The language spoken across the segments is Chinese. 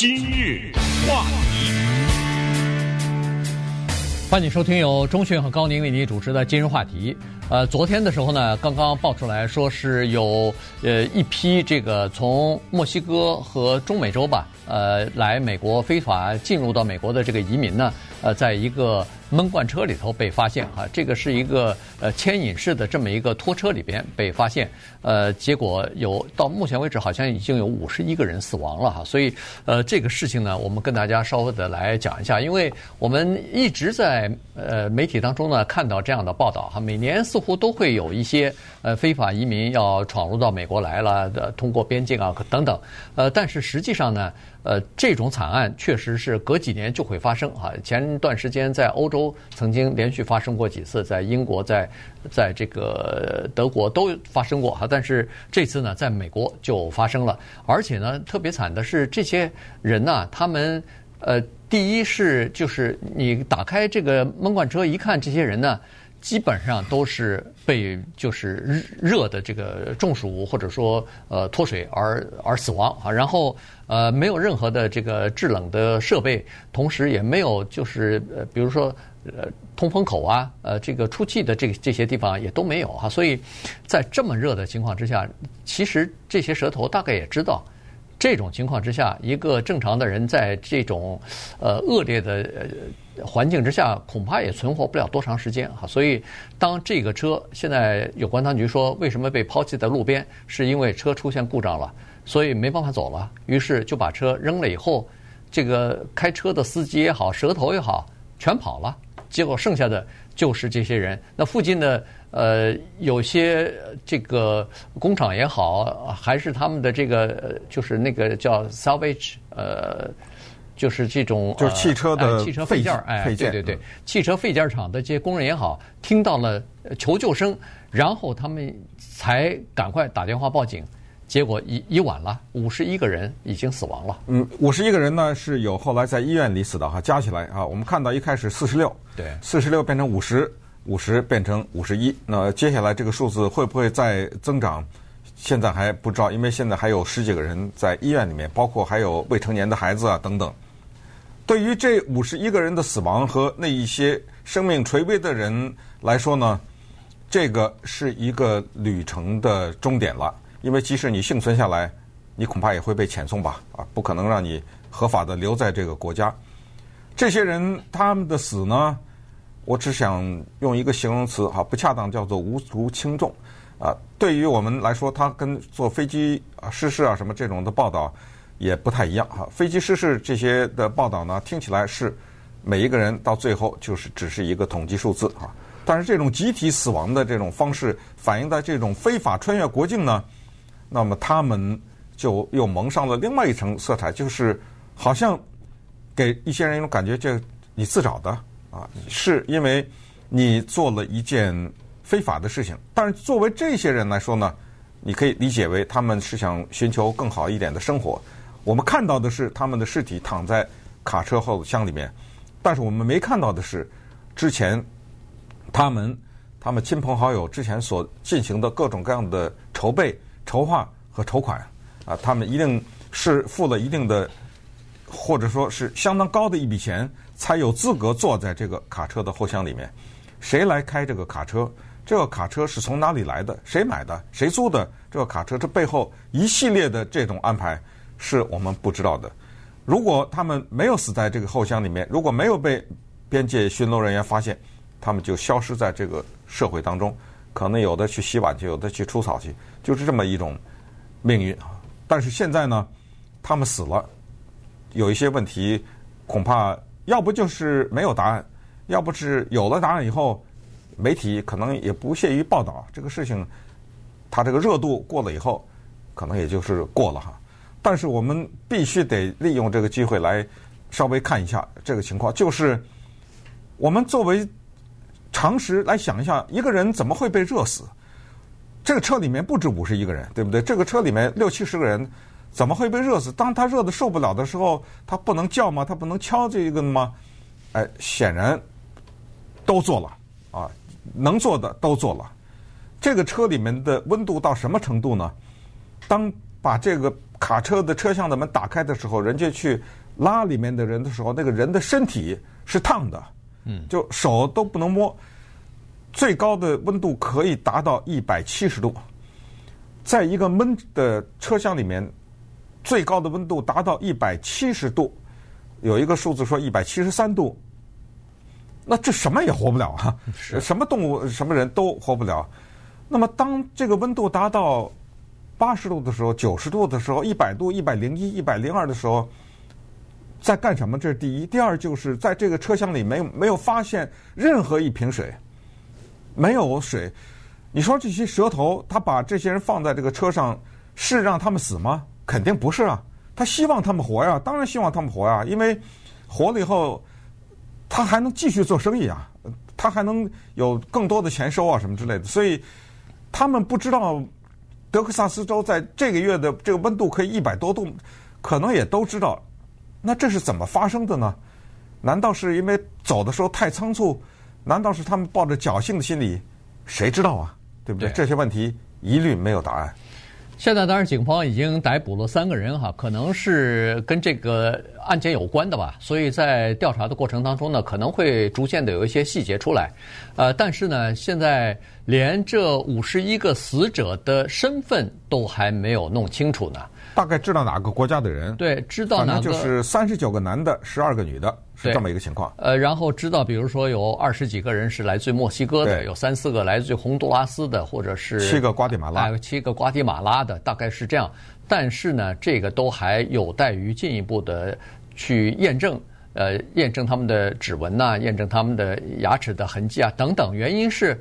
今日话题，欢迎收听由钟讯和高宁为您主持的今日话题。呃，昨天的时候呢，刚刚爆出来说是有呃一批这个从墨西哥和中美洲吧，呃，来美国非法进入到美国的这个移民呢，呃，在一个。闷罐车里头被发现，哈，这个是一个呃牵引式的这么一个拖车里边被发现，呃，结果有到目前为止好像已经有五十一个人死亡了哈，所以呃这个事情呢，我们跟大家稍微的来讲一下，因为我们一直在呃媒体当中呢看到这样的报道哈，每年似乎都会有一些呃非法移民要闯入到美国来了的，通过边境啊等等，呃，但是实际上呢。呃，这种惨案确实是隔几年就会发生啊。前段时间在欧洲都曾经连续发生过几次，在英国、在在这个德国都发生过哈。但是这次呢，在美国就发生了，而且呢，特别惨的是这些人呢，他们呃，第一是就是你打开这个闷罐车一看，这些人呢。基本上都是被就是热的这个中暑或者说呃脱水而而死亡啊，然后呃没有任何的这个制冷的设备，同时也没有就是呃比如说呃通风口啊呃这个出气的这这些地方也都没有哈，所以在这么热的情况之下，其实这些蛇头大概也知道。这种情况之下，一个正常的人在这种呃恶劣的环境之下，恐怕也存活不了多长时间哈。所以，当这个车现在有关当局说为什么被抛弃在路边，是因为车出现故障了，所以没办法走了，于是就把车扔了以后，这个开车的司机也好，蛇头也好，全跑了，结果剩下的就是这些人。那附近的。呃，有些这个工厂也好，还是他们的这个，就是那个叫 salvage，呃，就是这种就是汽车的、呃、汽车废件儿，哎，对对对，汽车废件厂的这些工人也好，听到了求救声，然后他们才赶快打电话报警，结果已已晚了，五十一个人已经死亡了。嗯，五十一个人呢是有后来在医院里死的哈，加起来啊，我们看到一开始四十六，对，四十六变成五十。五十变成五十一，那接下来这个数字会不会再增长？现在还不知道，因为现在还有十几个人在医院里面，包括还有未成年的孩子啊等等。对于这五十一个人的死亡和那一些生命垂危的人来说呢，这个是一个旅程的终点了。因为即使你幸存下来，你恐怕也会被遣送吧？啊，不可能让你合法的留在这个国家。这些人他们的死呢？我只想用一个形容词哈，不恰当，叫做无足轻重。啊，对于我们来说，它跟坐飞机啊失事啊什么这种的报道也不太一样哈。飞机失事这些的报道呢，听起来是每一个人到最后就是只是一个统计数字啊。但是这种集体死亡的这种方式，反映在这种非法穿越国境呢，那么他们就又蒙上了另外一层色彩，就是好像给一些人一种感觉，就你自找的。啊，是因为你做了一件非法的事情，但是作为这些人来说呢，你可以理解为他们是想寻求更好一点的生活。我们看到的是他们的尸体躺在卡车后箱里面，但是我们没看到的是之前他们他们亲朋好友之前所进行的各种各样的筹备、筹划和筹款啊，他们一定是付了一定的，或者说是相当高的一笔钱。才有资格坐在这个卡车的后箱里面。谁来开这个卡车？这个卡车是从哪里来的？谁买的？谁租的？这个卡车这背后一系列的这种安排是我们不知道的。如果他们没有死在这个后箱里面，如果没有被边界巡逻人员发现，他们就消失在这个社会当中。可能有的去洗碗去，有的去除草去，就是这么一种命运。但是现在呢，他们死了，有一些问题恐怕。要不就是没有答案，要不是有了答案以后，媒体可能也不屑于报道这个事情。它这个热度过了以后，可能也就是过了哈。但是我们必须得利用这个机会来稍微看一下这个情况，就是我们作为常识来想一下，一个人怎么会被热死？这个车里面不止五十一个人，对不对？这个车里面六七十个人。怎么会被热死？当他热的受不了的时候，他不能叫吗？他不能敲这个吗？哎，显然都做了啊，能做的都做了。这个车里面的温度到什么程度呢？当把这个卡车的车厢的门打开的时候，人家去拉里面的人的时候，那个人的身体是烫的，嗯，就手都不能摸，最高的温度可以达到一百七十度，在一个闷的车厢里面，最高的温度达到一百七十度，有一个数字说一百七十三度，那这什么也活不了啊，什么动物、什么人都活不了。那么，当这个温度达到八十度的时候、九十度的时候、一百度、一百零一、一百零二的时候，在干什么？这是第一。第二，就是在这个车厢里没有没有发现任何一瓶水，没有水。你说这些蛇头，他把这些人放在这个车上，是让他们死吗？肯定不是啊。他希望他们活呀，当然希望他们活呀，因为活了以后，他还能继续做生意啊，他还能有更多的钱收啊，什么之类的。所以。他们不知道德克萨斯州在这个月的这个温度可以一百多度，可能也都知道。那这是怎么发生的呢？难道是因为走的时候太仓促？难道是他们抱着侥幸的心理？谁知道啊？对不对？对。这些问题一律没有答案。现在当然，警方已经逮捕了三个人哈，可能是跟这个案件有关的吧。所以在调查的过程当中呢，可能会逐渐的有一些细节出来。呃，但是呢，现在连这五十一个死者的身份都还没有弄清楚呢。大概知道哪个国家的人？对，知道哪个？就是三十九个男的，十二个女的，是这么一个情况。呃，然后知道，比如说有二十几个人是来自于墨西哥的，有三四个来自于洪都拉斯的，或者是七个瓜地马拉，还有七个瓜地马拉的，大概是这样。但是呢，这个都还有待于进一步的去验证，呃，验证他们的指纹呐、啊，验证他们的牙齿的痕迹啊等等。原因是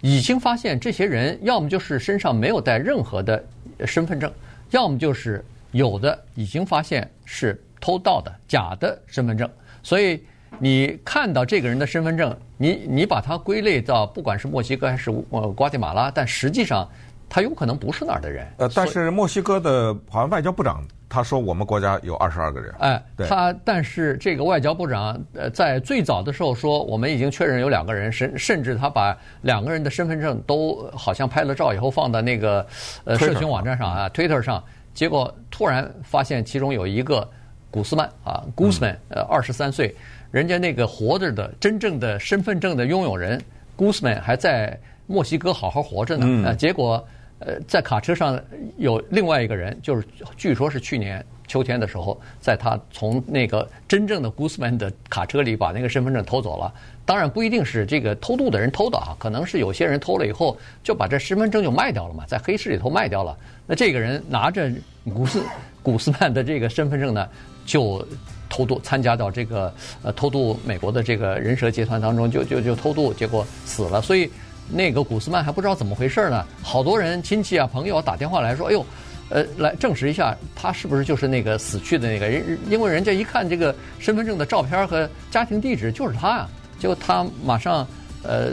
已经发现这些人要么就是身上没有带任何的身份证。要么就是有的已经发现是偷盗的假的身份证，所以你看到这个人的身份证，你你把它归类到不管是墨西哥还是呃瓜地马拉，但实际上他有可能不是那儿的人。呃，但是墨西哥的好像外交部长他说我们国家有二十二个人。哎，他但是这个外交部长呃在最早的时候说我们已经确认有两个人，甚甚至他把两个人的身份证都好像拍了照以后放到那个呃社群网站上啊，Twitter 上。结果突然发现其中有一个古斯曼啊，Guzman，呃，二十三岁，人家那个活着的真正的身份证的拥有人，Guzman 还在墨西哥好好活着呢。呃，结果呃，在卡车上有另外一个人，就是据说是去年秋天的时候，在他从那个真正的 Guzman 的卡车里把那个身份证偷走了。当然不一定是这个偷渡的人偷的啊，可能是有些人偷了以后就把这身份证就卖掉了嘛，在黑市里头卖掉了。那这个人拿着古斯古斯曼的这个身份证呢，就偷渡参加到这个呃偷渡美国的这个人蛇集团当中，就就就偷渡，结果死了。所以那个古斯曼还不知道怎么回事呢，好多人亲戚啊朋友打电话来说，哎呦，呃，来证实一下他是不是就是那个死去的那个人，因为人家一看这个身份证的照片和家庭地址就是他啊。结果他马上，呃，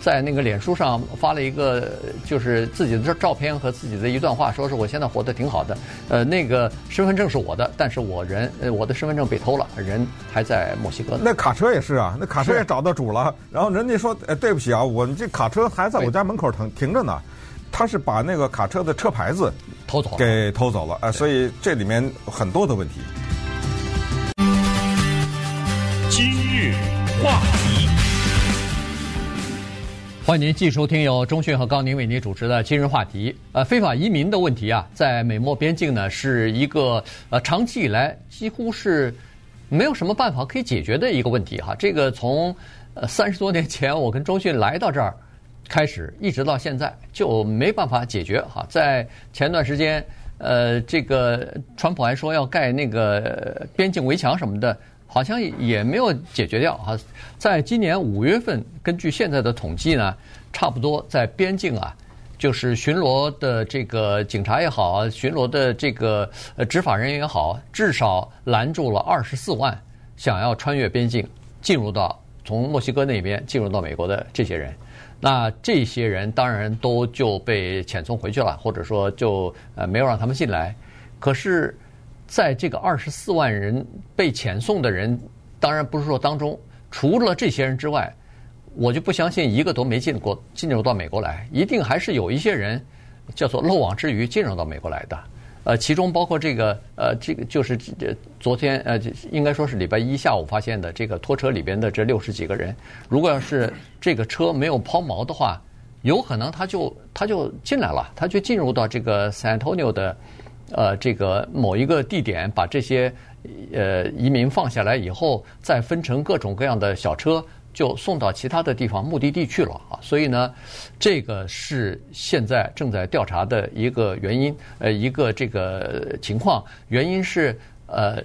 在那个脸书上发了一个，就是自己的照照片和自己的一段话，说是我现在活得挺好的，呃，那个身份证是我的，但是我人，呃，我的身份证被偷了，人还在墨西哥。那卡车也是啊，那卡车也找到主了，然后人家说，呃，对不起啊，我们这卡车还在我家门口停停着呢，他是把那个卡车的车牌子偷走，给偷走了，啊，所以这里面很多的问题。今日话题，欢迎您继续收听由中讯和高宁为您主持的今日话题。呃，非法移民的问题啊，在美墨边境呢，是一个呃长期以来几乎是没有什么办法可以解决的一个问题哈。这个从呃三十多年前我跟中讯来到这儿开始，一直到现在就没办法解决哈。在前段时间，呃，这个川普还说要盖那个边境围墙什么的。好像也没有解决掉啊！在今年五月份，根据现在的统计呢，差不多在边境啊，就是巡逻的这个警察也好，巡逻的这个呃执法人员也好，至少拦住了二十四万想要穿越边境进入到从墨西哥那边进入到美国的这些人。那这些人当然都就被遣送回去了，或者说就呃没有让他们进来。可是。在这个二十四万人被遣送的人，当然不是说当中除了这些人之外，我就不相信一个都没进过进入到美国来，一定还是有一些人叫做漏网之鱼进入到美国来的。呃，其中包括这个呃，这个就是这昨天呃，应该说是礼拜一下午发现的这个拖车里边的这六十几个人，如果要是这个车没有抛锚的话，有可能他就他就进来了，他就进入到这个 San Antonio 的呃这个某一个地点，把这些呃移民放下来以后，再分成各种各样的小车。就送到其他的地方目的地去了啊，所以呢，这个是现在正在调查的一个原因，呃，一个这个情况。原因是，呃，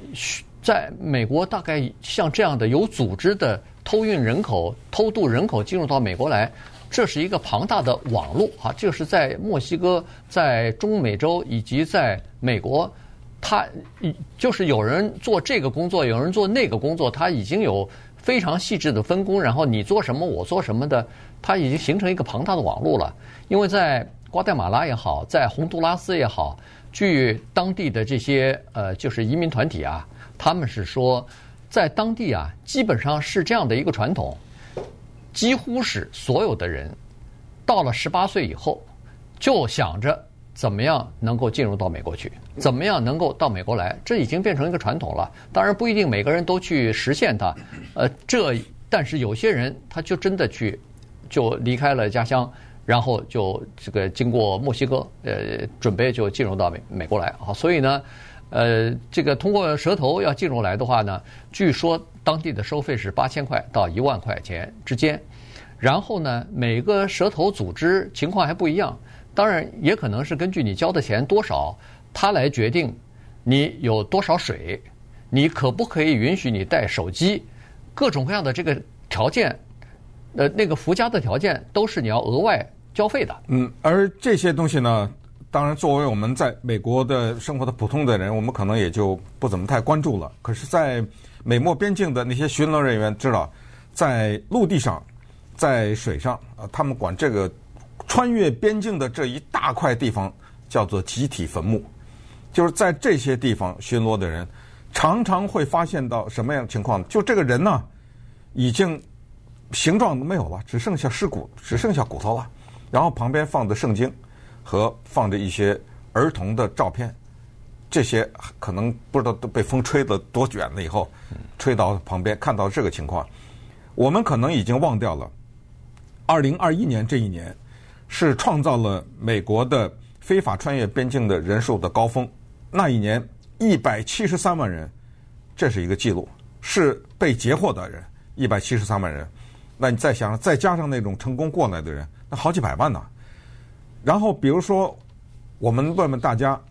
在美国大概像这样的有组织的偷运人口、偷渡人口进入到美国来，这是一个庞大的网络啊。就是在墨西哥、在中美洲以及在美国，他就是有人做这个工作，有人做那个工作，他已经有。非常细致的分工，然后你做什么，我做什么的，他已经形成一个庞大的网络了。因为在瓜代马拉也好，在洪都拉斯也好，据当地的这些呃，就是移民团体啊，他们是说，在当地啊，基本上是这样的一个传统，几乎是所有的人到了十八岁以后，就想着。怎么样能够进入到美国去？怎么样能够到美国来？这已经变成一个传统了。当然不一定每个人都去实现它，呃，这但是有些人他就真的去，就离开了家乡，然后就这个经过墨西哥，呃，准备就进入到美美国来啊。所以呢，呃，这个通过蛇头要进入来的话呢，据说当地的收费是八千块到一万块钱之间。然后呢，每个蛇头组织情况还不一样。当然，也可能是根据你交的钱多少，他来决定你有多少水，你可不可以允许你带手机，各种各样的这个条件，呃，那个附加的条件都是你要额外交费的。嗯，而这些东西呢，当然作为我们在美国的生活的普通的人，我们可能也就不怎么太关注了。可是，在美墨边境的那些巡逻人员知道，在陆地上，在水上，啊，他们管这个。穿越边境的这一大块地方叫做集体坟墓，就是在这些地方巡逻的人，常常会发现到什么样情况？就这个人呢，已经形状没有了，只剩下尸骨，只剩下骨头了。然后旁边放着圣经和放着一些儿童的照片，这些可能不知道都被风吹得多卷了以后，吹到旁边看到这个情况，我们可能已经忘掉了，二零二一年这一年。是创造了美国的非法穿越边境的人数的高峰，那一年一百七十三万人，这是一个记录，是被截获的人一百七十三万人。那你再想想，再加上那种成功过来的人，那好几百万呢。然后比如说，我们问问大家，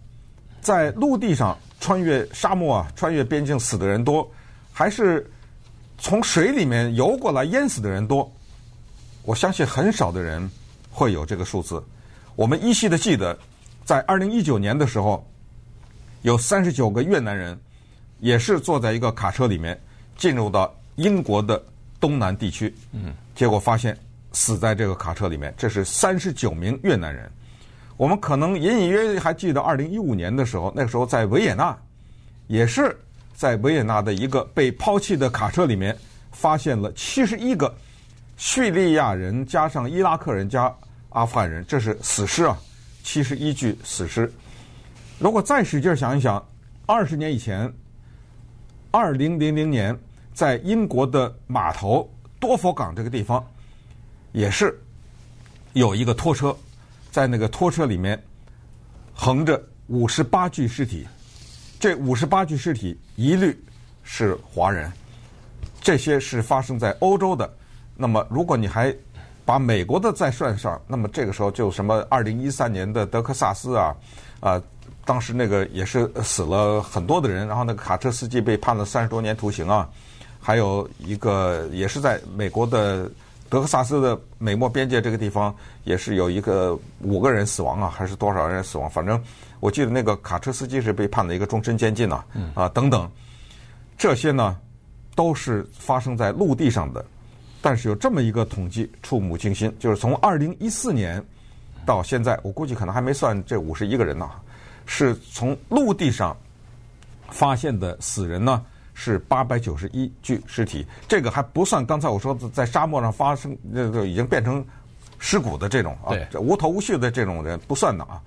在陆地上穿越沙漠啊、穿越边境死的人多，还是从水里面游过来淹死的人多？我相信很少的人。会有这个数字，我们依稀的记得，在二零一九年的时候，有三十九个越南人，也是坐在一个卡车里面进入到英国的东南地区，嗯，结果发现死在这个卡车里面，这是三十九名越南人。我们可能隐隐约约还记得二零一五年的时候，那个时候在维也纳，也是在维也纳的一个被抛弃的卡车里面，发现了七十一个叙利亚人加上伊拉克人加。阿富汗人，这是死尸啊，七十一具死尸。如果再使劲想一想，二十年以前，二零零零年，在英国的码头多佛港这个地方，也是有一个拖车，在那个拖车里面横着五十八具尸体，这五十八具尸体一律是华人，这些是发生在欧洲的。那么，如果你还把美国的再算上，那么这个时候就什么二零一三年的德克萨斯啊，啊，当时那个也是死了很多的人，然后那个卡车司机被判了三十多年徒刑啊，还有一个也是在美国的德克萨斯的美墨边界这个地方，也是有一个五个人死亡啊，还是多少人死亡？反正我记得那个卡车司机是被判了一个终身监禁呐，啊等等，这些呢都是发生在陆地上的。但是有这么一个统计触目惊心，就是从二零一四年到现在，我估计可能还没算这五十一个人呢，是从陆地上发现的死人呢是八百九十一具尸体，这个还不算刚才我说的在沙漠上发生这个已经变成尸骨的这种啊，这无头无绪的这种人不算的啊，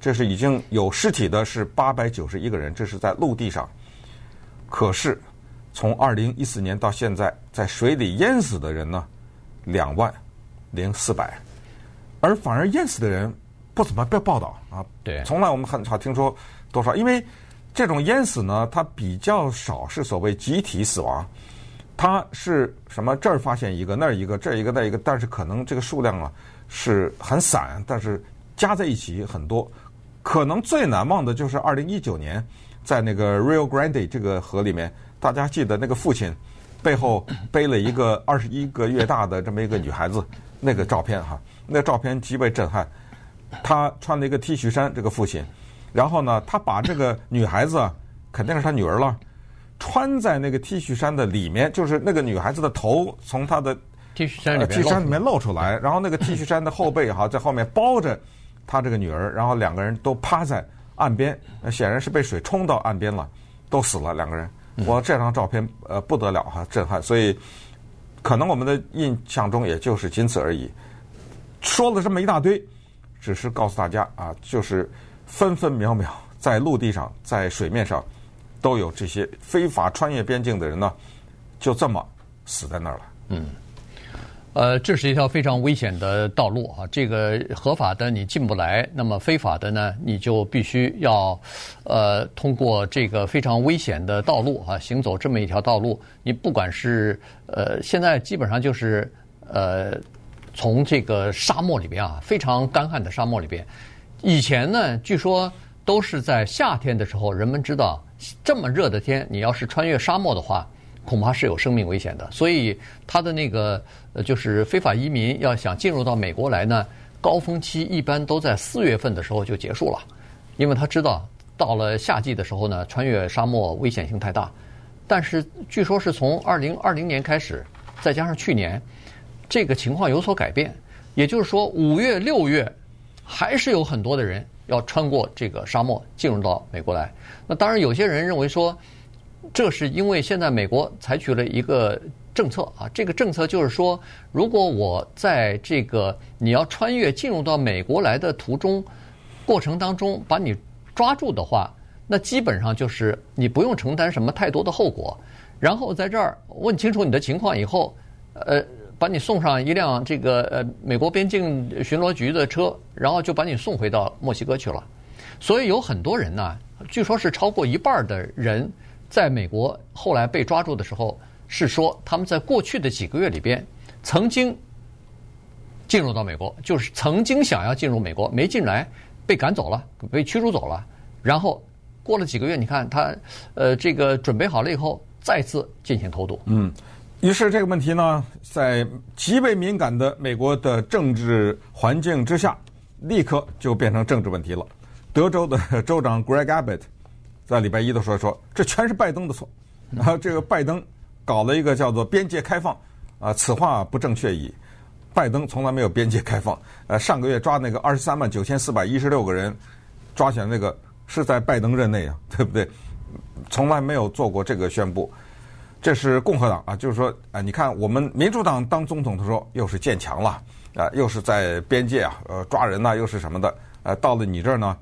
这是已经有尸体的是八百九十一个人，这是在陆地上。可是从二零一四年到现在，在水里淹死的人呢，两万零四百，而反而淹死的人不怎么被报道啊。对，从来我们很少听说多少，因为这种淹死呢，它比较少是所谓集体死亡，它是什么？这儿发现一个，那儿一个，这儿一个，那儿一个，但是可能这个数量啊是很散，但是加在一起很多。可能最难忘的就是二零一九年，在那个 Rio Grande 这个河里面，大家记得那个父亲背后背了一个二十一个月大的这么一个女孩子，那个照片哈，那照片极为震撼。他穿了一个 T 恤衫，这个父亲，然后呢，他把这个女孩子肯定是他女儿了，穿在那个 T 恤衫的里面，就是那个女孩子的头从他的 T 恤衫里 T 恤衫里面露出来，然后那个 T 恤衫的后背哈在后面包着。他这个女儿，然后两个人都趴在岸边，显然是被水冲到岸边了，都死了两个人。我这张照片呃不得了哈，震撼。所以可能我们的印象中也就是仅此而已。说了这么一大堆，只是告诉大家啊，就是分分秒秒在陆地上、在水面上都有这些非法穿越边境的人呢，就这么死在那儿了。嗯。呃，这是一条非常危险的道路啊！这个合法的你进不来，那么非法的呢，你就必须要，呃，通过这个非常危险的道路啊，行走这么一条道路。你不管是呃，现在基本上就是呃，从这个沙漠里边啊，非常干旱的沙漠里边，以前呢，据说都是在夏天的时候，人们知道这么热的天，你要是穿越沙漠的话。恐怕是有生命危险的，所以他的那个呃，就是非法移民要想进入到美国来呢，高峰期一般都在四月份的时候就结束了，因为他知道到了夏季的时候呢，穿越沙漠危险性太大。但是据说是从二零二零年开始，再加上去年，这个情况有所改变，也就是说五月、六月还是有很多的人要穿过这个沙漠进入到美国来。那当然，有些人认为说。这是因为现在美国采取了一个政策啊，这个政策就是说，如果我在这个你要穿越进入到美国来的途中过程当中把你抓住的话，那基本上就是你不用承担什么太多的后果，然后在这儿问清楚你的情况以后，呃，把你送上一辆这个呃美国边境巡逻局的车，然后就把你送回到墨西哥去了。所以有很多人呢，据说是超过一半的人。在美国后来被抓住的时候，是说他们在过去的几个月里边曾经进入到美国，就是曾经想要进入美国，没进来，被赶走了，被驱逐走了。然后过了几个月，你看他呃这个准备好了以后，再次进行偷渡。嗯，于是这个问题呢，在极为敏感的美国的政治环境之下，立刻就变成政治问题了。德州的 州长 Greg Abbott。在礼拜一的时候说，这全是拜登的错，啊，这个拜登搞了一个叫做边界开放，啊，此话不正确矣。拜登从来没有边界开放，呃，上个月抓那个二十三万九千四百一十六个人，抓起来那个是在拜登任内啊，对不对？从来没有做过这个宣布。这是共和党啊，就是说，啊，你看我们民主党当总统的时候又是建墙了，啊，又是在边界啊，呃，抓人呐，又是什么的，呃，到了你这儿呢？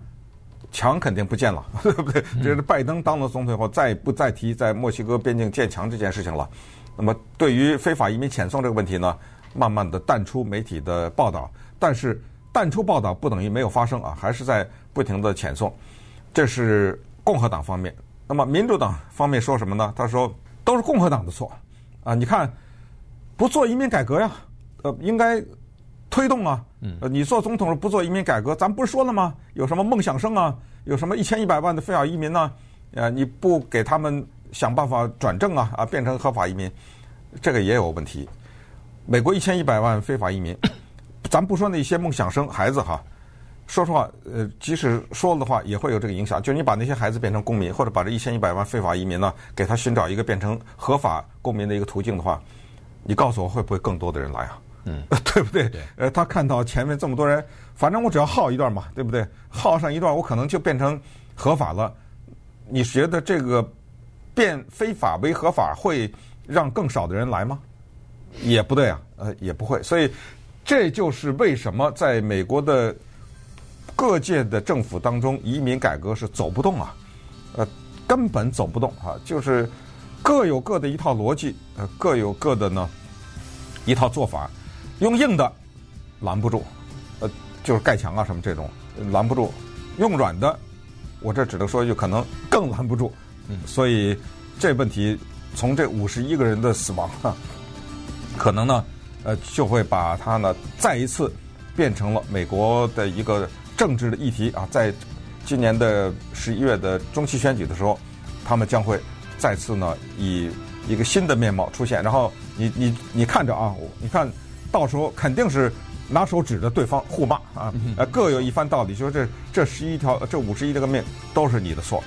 墙肯定不见了，对不对？这是拜登当了总统以后，再不再提在墨西哥边境建墙这件事情了。那么，对于非法移民遣送这个问题呢，慢慢的淡出媒体的报道。但是，淡出报道不等于没有发生啊，还是在不停的遣送。这是共和党方面。那么，民主党方面说什么呢？他说都是共和党的错啊！你看，不做移民改革呀，呃，应该。推动啊，呃，你做总统不做移民改革，咱不是说了吗？有什么梦想生啊？有什么一千一百万的非法移民呢？呃，你不给他们想办法转正啊，啊，变成合法移民，这个也有问题。美国一千一百万非法移民，咱不说那些梦想生孩子哈，说实话，呃，即使说了的话，也会有这个影响。就是你把那些孩子变成公民，或者把这一千一百万非法移民呢，给他寻找一个变成合法公民的一个途径的话，你告诉我会不会更多的人来啊？嗯，对不对？呃，他看到前面这么多人，反正我只要耗一段嘛，对不对？耗上一段，我可能就变成合法了。你觉得这个变非法为合法会让更少的人来吗？也不对啊，呃，也不会。所以这就是为什么在美国的各界的政府当中，移民改革是走不动啊，呃，根本走不动啊，就是各有各的一套逻辑，呃，各有各的呢一套做法，用硬的拦不住，呃，就是盖墙啊什么这种拦不住，用软的，我这只能说就可能更拦不住，嗯，所以这问题从这五十一个人的死亡啊，可能呢，呃，就会把它呢再一次变成了美国的一个。政治的议题啊，在今年的十一月的中期选举的时候，他们将会再次呢以一个新的面貌出现。然后你你你看着啊，你看到时候肯定是拿手指着对方互骂啊，各有一番道理，就说这这十一条这五十一这个命都是你的错。